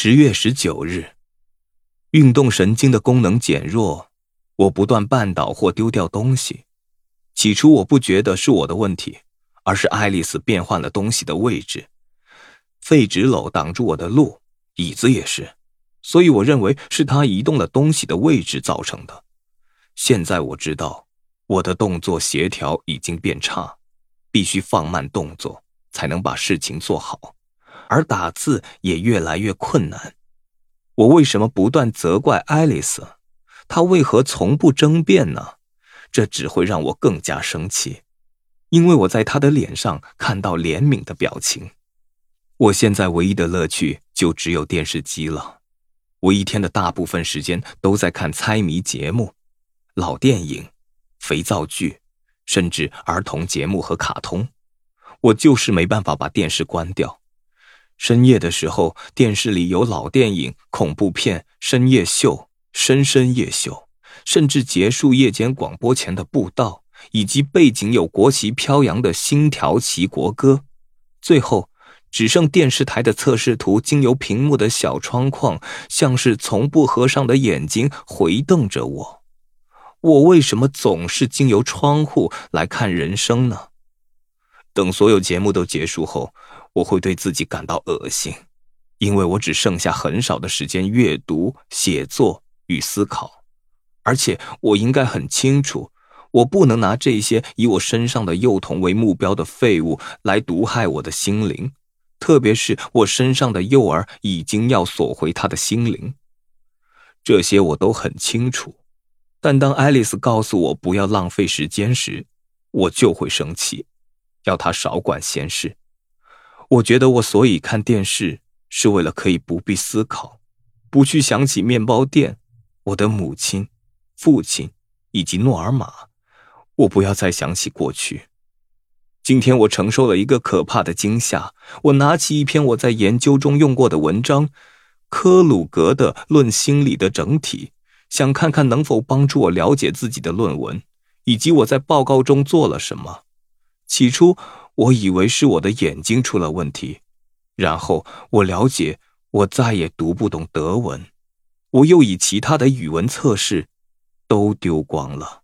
十月十九日，运动神经的功能减弱，我不断绊倒或丢掉东西。起初我不觉得是我的问题，而是爱丽丝变换了东西的位置。废纸篓挡住我的路，椅子也是，所以我认为是她移动了东西的位置造成的。现在我知道，我的动作协调已经变差，必须放慢动作才能把事情做好。而打字也越来越困难，我为什么不断责怪爱丽丝？她为何从不争辩呢？这只会让我更加生气，因为我在她的脸上看到怜悯的表情。我现在唯一的乐趣就只有电视机了，我一天的大部分时间都在看猜谜节目、老电影、肥皂剧，甚至儿童节目和卡通。我就是没办法把电视关掉。深夜的时候，电视里有老电影、恐怖片、深夜秀、深深夜秀，甚至结束夜间广播前的布道，以及背景有国旗飘扬的星条旗国歌。最后，只剩电视台的测试图，经由屏幕的小窗框，像是从不合上的眼睛回瞪着我。我为什么总是经由窗户来看人生呢？等所有节目都结束后。我会对自己感到恶心，因为我只剩下很少的时间阅读、写作与思考，而且我应该很清楚，我不能拿这些以我身上的幼童为目标的废物来毒害我的心灵，特别是我身上的幼儿已经要索回他的心灵。这些我都很清楚，但当爱丽丝告诉我不要浪费时间时，我就会生气，要她少管闲事。我觉得我所以看电视，是为了可以不必思考，不去想起面包店、我的母亲、父亲以及诺尔玛。我不要再想起过去。今天我承受了一个可怕的惊吓。我拿起一篇我在研究中用过的文章，科鲁格的《论心理的整体》，想看看能否帮助我了解自己的论文，以及我在报告中做了什么。起初。我以为是我的眼睛出了问题，然后我了解我再也读不懂德文，我又以其他的语文测试都丢光了。